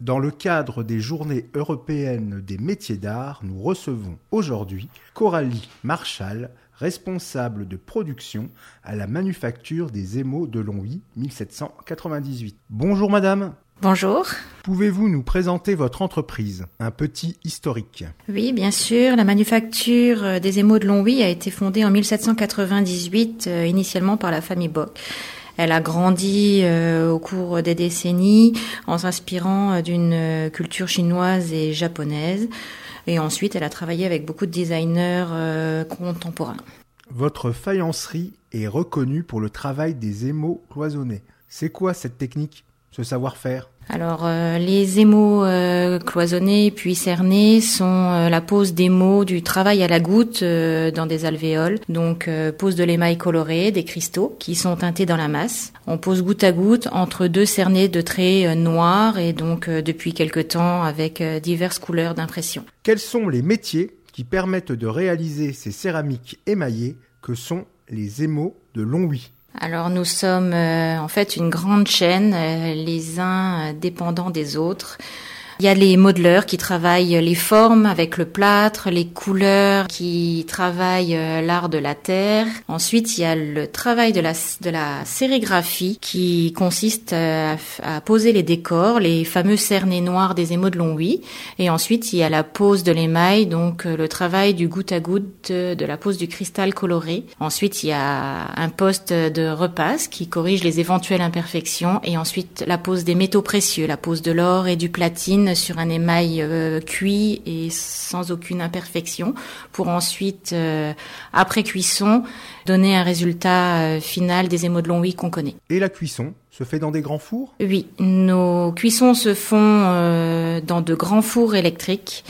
Dans le cadre des Journées européennes des métiers d'art, nous recevons aujourd'hui Coralie Marchal, responsable de production à la manufacture des émaux de Longwy 1798. Bonjour madame. Bonjour. Pouvez-vous nous présenter votre entreprise? Un petit historique. Oui, bien sûr. La manufacture des émaux de Longwy a été fondée en 1798, euh, initialement par la famille Bock. Elle a grandi euh, au cours des décennies en s'inspirant euh, d'une euh, culture chinoise et japonaise. Et ensuite, elle a travaillé avec beaucoup de designers contemporains. Votre faïencerie est reconnue pour le travail des émaux cloisonnés. C'est quoi cette technique, ce savoir-faire? Alors euh, les émaux euh, cloisonnés puis cernés sont euh, la pose d'émaux du travail à la goutte dans des alvéoles. Donc pose de l'émail coloré, des cristaux qui sont teintés dans la masse. On pose goutte à goutte entre deux cernés de traits noirs et donc depuis quelque temps avec diverses couleurs d'impression. Quels sont les métiers qui permettent de réaliser ces céramiques émaillées que sont les émaux de Longwy? Alors nous sommes euh, en fait une grande chaîne, euh, les uns dépendants des autres. Il y a les modeleurs qui travaillent les formes avec le plâtre, les couleurs qui travaillent euh, l'art de la terre. Ensuite, il y a le travail de la, de la sérigraphie qui consiste à, poser les décors, les fameux cernets noirs des émaux de Longwy. Et ensuite, il y a la pose de l'émail, donc euh, le travail du goutte à goutte de, la pose du cristal coloré. Ensuite, il y a un poste de repasse qui corrige les éventuelles imperfections. Et ensuite, la pose des métaux précieux, la pose de l'or et du platine sur un émail euh, cuit et sans aucune imperfection pour ensuite, euh, après cuisson, donner un résultat euh, final des émaux de Longwy qu'on connaît. Et la cuisson se fait dans des grands fours? Oui, nos cuissons se font dans de grands fours électriques.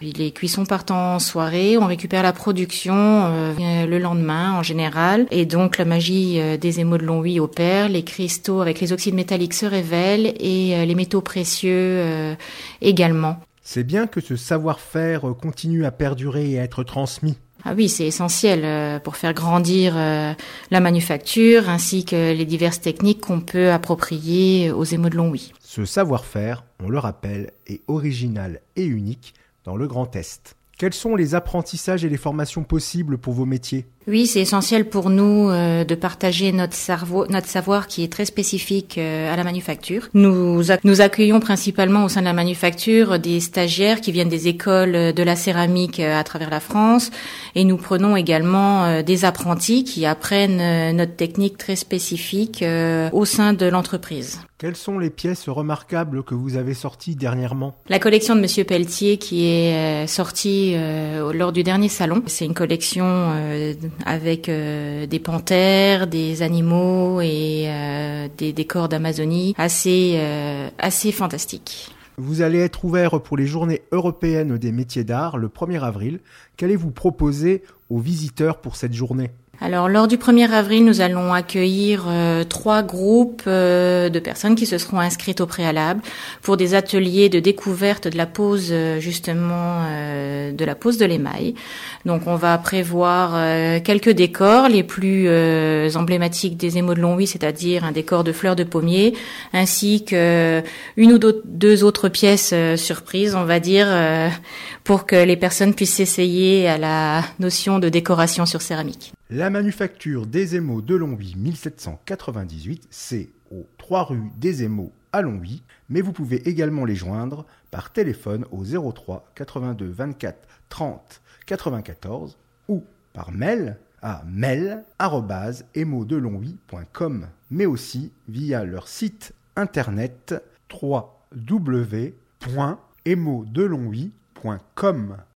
Les cuissons partent en soirée, on récupère la production euh, le lendemain en général, et donc la magie euh, des émaux de Longwy opère, les cristaux avec les oxydes métalliques se révèlent et euh, les métaux précieux également. C'est bien que ce savoir-faire continue à perdurer et à être transmis. Ah oui, c'est essentiel pour faire grandir la manufacture ainsi que les diverses techniques qu'on peut approprier aux émaux de Longwy. Ce savoir-faire, on le rappelle, est original et unique dans le Grand Est. Quels sont les apprentissages et les formations possibles pour vos métiers? Oui, c'est essentiel pour nous euh, de partager notre, cerveau, notre savoir qui est très spécifique euh, à la manufacture. Nous, nous accueillons principalement au sein de la manufacture des stagiaires qui viennent des écoles de la céramique euh, à travers la France et nous prenons également des apprentis qui apprennent notre technique très spécifique au sein de l'entreprise. Quelles sont les pièces remarquables que vous avez sorties dernièrement? La collection de Monsieur Pelletier qui est sortie lors du dernier salon. C'est une collection avec euh, des panthères, des animaux et euh, des décors d'Amazonie assez, euh, assez fantastiques. Vous allez être ouvert pour les journées européennes des métiers d'art le 1er avril. Qu'allez-vous proposer aux visiteurs pour cette journée? Alors, lors du 1er avril, nous allons accueillir euh, trois groupes euh, de personnes qui se seront inscrites au préalable pour des ateliers de découverte de la pose, euh, justement, de la pose de l'émail. Donc, on va prévoir quelques décors, les plus emblématiques des émaux de Longwy, c'est-à-dire un décor de fleurs de pommier, ainsi que une ou deux autres pièces surprises, on va dire, pour que les personnes puissent s'essayer à la notion de décoration sur céramique. La manufacture des émaux de Longwy 1798, c'est aux 3 rue des Émaux à Longwy, mais vous pouvez également les joindre par téléphone au 03 82 24 30 94 ou par mail à mail@émaudelongwy.com, mais aussi via leur site internet www.émaudelongwy.com.